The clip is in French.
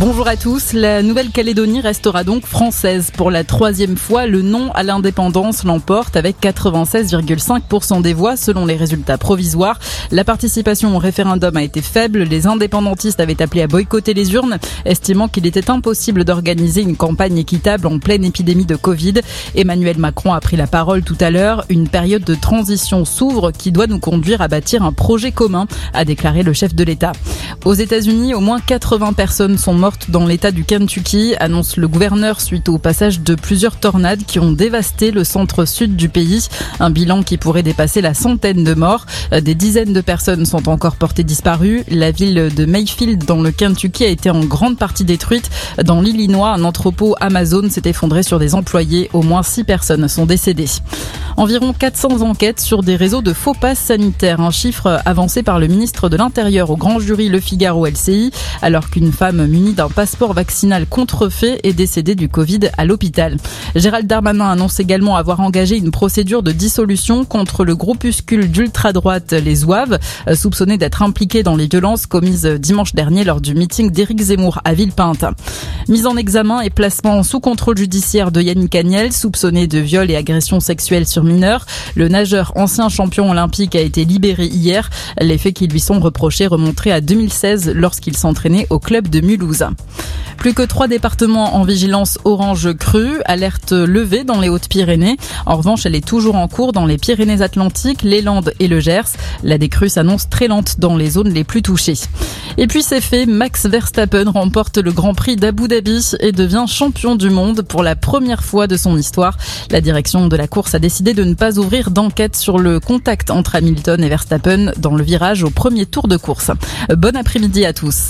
Bonjour à tous. La Nouvelle-Calédonie restera donc française. Pour la troisième fois, le non à l'indépendance l'emporte avec 96,5% des voix selon les résultats provisoires. La participation au référendum a été faible. Les indépendantistes avaient appelé à boycotter les urnes, estimant qu'il était impossible d'organiser une campagne équitable en pleine épidémie de Covid. Emmanuel Macron a pris la parole tout à l'heure. Une période de transition s'ouvre qui doit nous conduire à bâtir un projet commun, a déclaré le chef de l'État. Aux États-Unis, au moins 80 personnes sont mortes dans l'état du Kentucky, annonce le gouverneur suite au passage de plusieurs tornades qui ont dévasté le centre-sud du pays. Un bilan qui pourrait dépasser la centaine de morts. Des dizaines de personnes sont encore portées disparues. La ville de Mayfield dans le Kentucky a été en grande partie détruite. Dans l'Illinois, un entrepôt Amazon s'est effondré sur des employés. Au moins six personnes sont décédées. Environ 400 enquêtes sur des réseaux de faux passes sanitaires, un chiffre avancé par le ministre de l'Intérieur au grand jury Le Figaro LCI, alors qu'une femme munie d'un passeport vaccinal contrefait est décédée du Covid à l'hôpital. Gérald Darmanin annonce également avoir engagé une procédure de dissolution contre le groupuscule d'ultra-droite Les Zouaves, soupçonné d'être impliqué dans les violences commises dimanche dernier lors du meeting d'Éric Zemmour à Villepinte. Mise en examen et placement sous contrôle judiciaire de Yannick Agnel, soupçonné de viol et agression sexuelle sur Le nageur ancien champion olympique a été libéré hier. Les faits qui lui sont reprochés remonteraient à 2016 lorsqu'il s'entraînait au club de Mulhouse. Plus que trois départements en vigilance orange crue, alerte levée dans les Hautes-Pyrénées. En revanche, elle est toujours en cours dans les Pyrénées-Atlantiques, les Landes et le Gers. La décrue s'annonce très lente dans les zones les plus touchées. Et puis c'est fait, Max Verstappen remporte le Grand Prix d'Abu Dhabi et devient champion du monde pour la première fois de son histoire. La direction de la course a décidé de ne pas ouvrir d'enquête sur le contact entre Hamilton et Verstappen dans le virage au premier tour de course. Bon après-midi à tous.